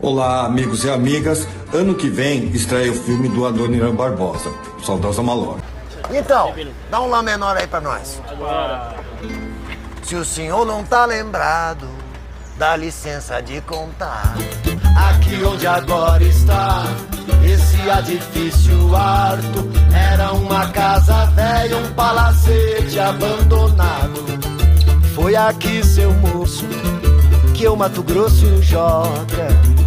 Olá, amigos e amigas. Ano que vem estreia o filme do Adoniran Barbosa, Saudosa Malora. Então, dá um lá menor aí pra nós. Agora. Se o senhor não tá lembrado, dá licença de contar. Aqui onde agora está esse edifício harto era uma casa velha, um palacete abandonado. Foi aqui, seu moço, que eu, Mato Grosso e o Joca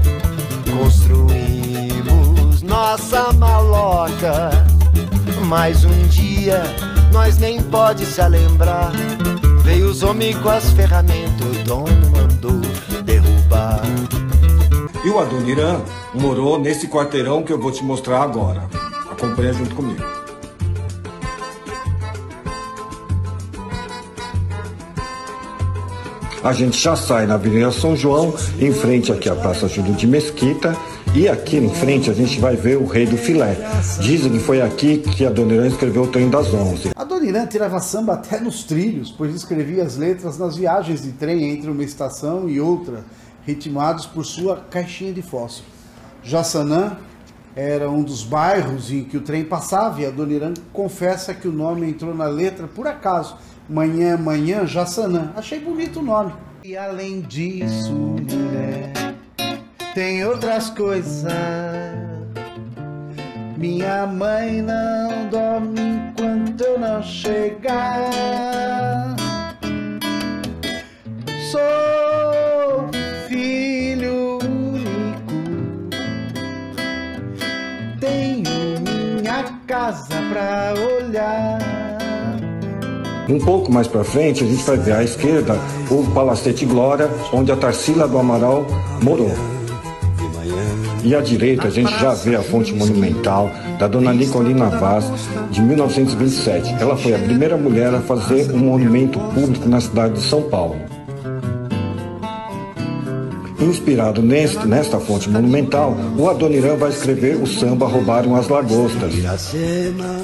construímos nossa maloca. Mas um dia nós nem pode se lembrar. Veio os homens com as ferramentas, o dono mandou derrubar. E o Adoniran morou nesse quarteirão que eu vou te mostrar agora. Acompanha junto comigo. A gente já sai na Avenida São João, em frente aqui à Praça Júlio de Mesquita, e aqui em frente a gente vai ver o Rei do Filé. Dizem que foi aqui que a Dona escreveu o Trem das Onze. A Dona tirava samba até nos trilhos, pois escrevia as letras nas viagens de trem entre uma estação e outra, ritmados por sua caixinha de fósforo. Jaçanã era um dos bairros em que o trem passava e a Dona Irã confessa que o nome entrou na letra por acaso. Manhã, manhã, Jaçanã. Achei bonito o nome. E além disso, mulher, tem outras coisas. Minha mãe não dorme enquanto eu não chegar. Sou filho único, tenho minha casa pra olhar. Um pouco mais para frente, a gente vai ver à esquerda o Palacete Glória, onde a Tarsila do Amaral morou. E à direita, a gente já vê a fonte monumental da dona Nicolina Vaz, de 1927. Ela foi a primeira mulher a fazer um monumento público na cidade de São Paulo. Inspirado neste, nesta fonte monumental, o Adoniran vai escrever o samba Roubaram as Lagostas.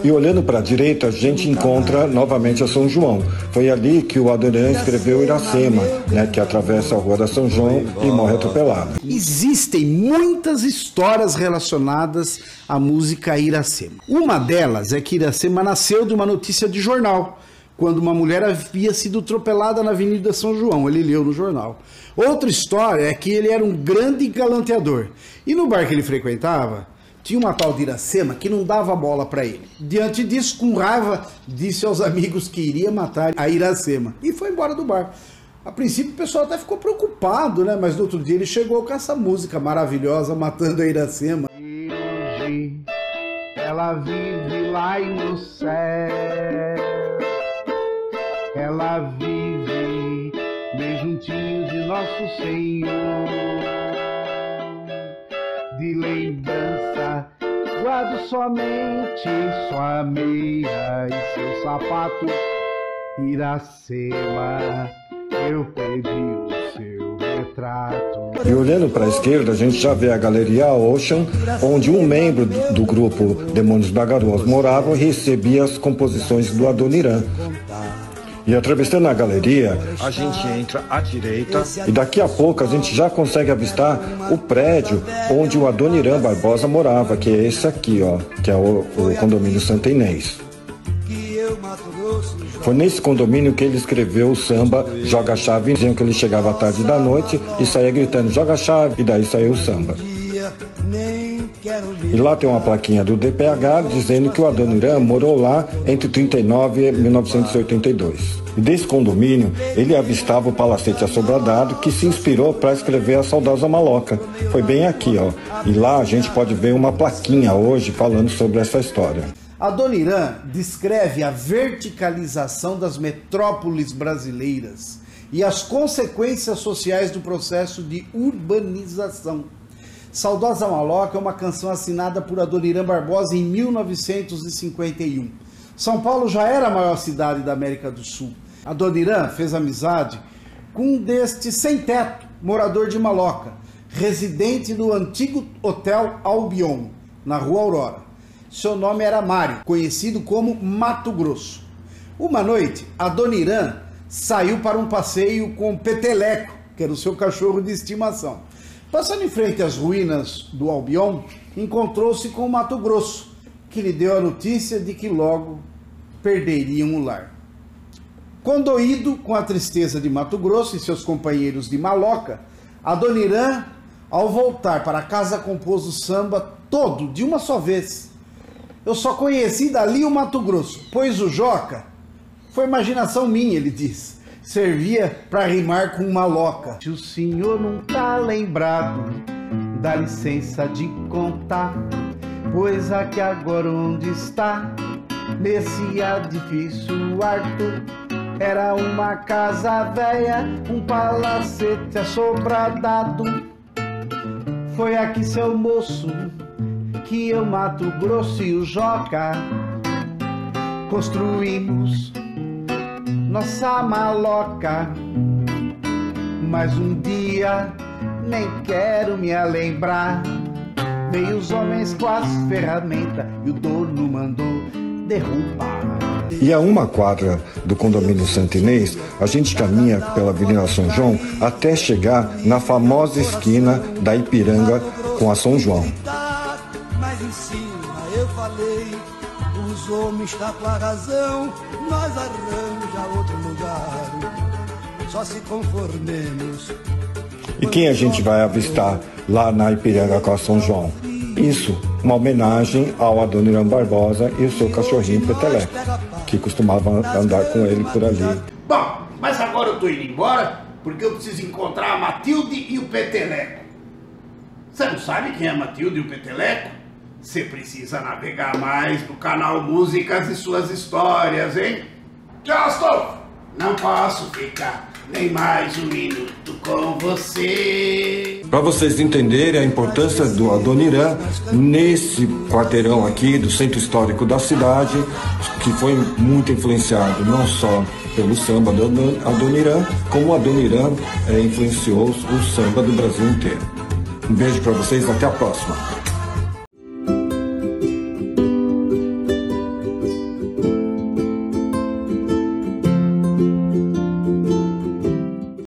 E olhando para a direita, a gente encontra novamente a São João. Foi ali que o Adoniran escreveu Iracema, né, que atravessa a rua da São João e morre atropelado. Existem muitas histórias relacionadas à música Iracema. Uma delas é que Iracema nasceu de uma notícia de jornal quando uma mulher havia sido atropelada na Avenida São João. Ele leu no jornal. Outra história é que ele era um grande galanteador. E no bar que ele frequentava, tinha uma tal de Iracema que não dava bola para ele. Diante disso, com raiva, disse aos amigos que iria matar a Iracema. E foi embora do bar. A princípio o pessoal até ficou preocupado, né? Mas no outro dia ele chegou com essa música maravilhosa, matando a Iracema. E hoje ela vive lá no céu. Ela vive bem juntinho de nosso Senhor. De lembrança, guardo somente sua meia e seu sapato. Iracema, eu pedi o seu retrato. E olhando para a esquerda, a gente já vê a Galeria Ocean, onde um membro do grupo Demônios Bagaroas morava e recebia as composições do Adoniran. E atravessando a galeria, a gente entra à direita e daqui a pouco a gente já consegue avistar o prédio onde o Adoniran Barbosa morava, que é esse aqui, ó, que é o, o condomínio Santa Inês. Foi nesse condomínio que ele escreveu o samba Joga Chave, dizendo que ele chegava à tarde da noite e saía gritando Joga Chave, e daí saiu o samba. E lá tem uma plaquinha do DPH dizendo que o Adoniran morou lá entre 39 e 1982. E desse condomínio, ele avistava o palacete assobradado que se inspirou para escrever a saudosa maloca. Foi bem aqui, ó. E lá a gente pode ver uma plaquinha hoje falando sobre essa história. Adoniran descreve a verticalização das metrópoles brasileiras e as consequências sociais do processo de urbanização. Saudosa Maloca é uma canção assinada por Adoniran Barbosa em 1951. São Paulo já era a maior cidade da América do Sul. Adoniran fez amizade com um deste sem-teto, morador de Maloca, residente do antigo Hotel Albion, na Rua Aurora. Seu nome era Mário, conhecido como Mato Grosso. Uma noite, Adoniran saiu para um passeio com Peteleco, que era o seu cachorro de estimação. Passando em frente às ruínas do Albion, encontrou-se com o Mato Grosso, que lhe deu a notícia de que logo perderiam o lar. Condoído com a tristeza de Mato Grosso e seus companheiros de maloca, Adoniran, ao voltar para casa, compôs o samba todo de uma só vez. Eu só conheci dali o Mato Grosso, pois o Joca foi imaginação minha, ele diz. Servia para rimar com maloca. Se o senhor não tá lembrado, dá licença de contar, pois aqui agora onde está, nesse edifício Arthur era uma casa velha, um palacete assobradado. Foi aqui, seu moço, que eu Mato Grosso e o Joca construímos nossa maloca. Mas um dia, nem quero me lembrar, veio os homens com as ferramentas e o dono mandou derrubar. E a uma quadra do condomínio Santinês, a gente caminha pela Avenida São João até chegar na famosa esquina da Ipiranga com a São João. Mas em cima eu falei, os homens estão com a razão, nós arranja outro lugar, só se conformemos. E quem a gente vai avistar lá na Ipiranga com a São João? Isso, uma homenagem ao Adoniran Barbosa e o seu cachorrinho Petelé, que costumava andar com ele por ali. Bom, mas agora eu tô indo embora porque eu preciso encontrar a Matilde e o Peteleco. Você não sabe quem é a Matilde e o Peteleco? Você precisa navegar mais no canal Músicas e Suas Histórias, hein? Justin, não posso ficar nem mais um minuto com você. Para vocês entenderem a importância do Adoniran nesse quarteirão aqui do centro histórico da cidade, que foi muito influenciado não só pelo samba do Adoniran, como o Adoniran é, influenciou o samba do Brasil inteiro. Um beijo para vocês, até a próxima.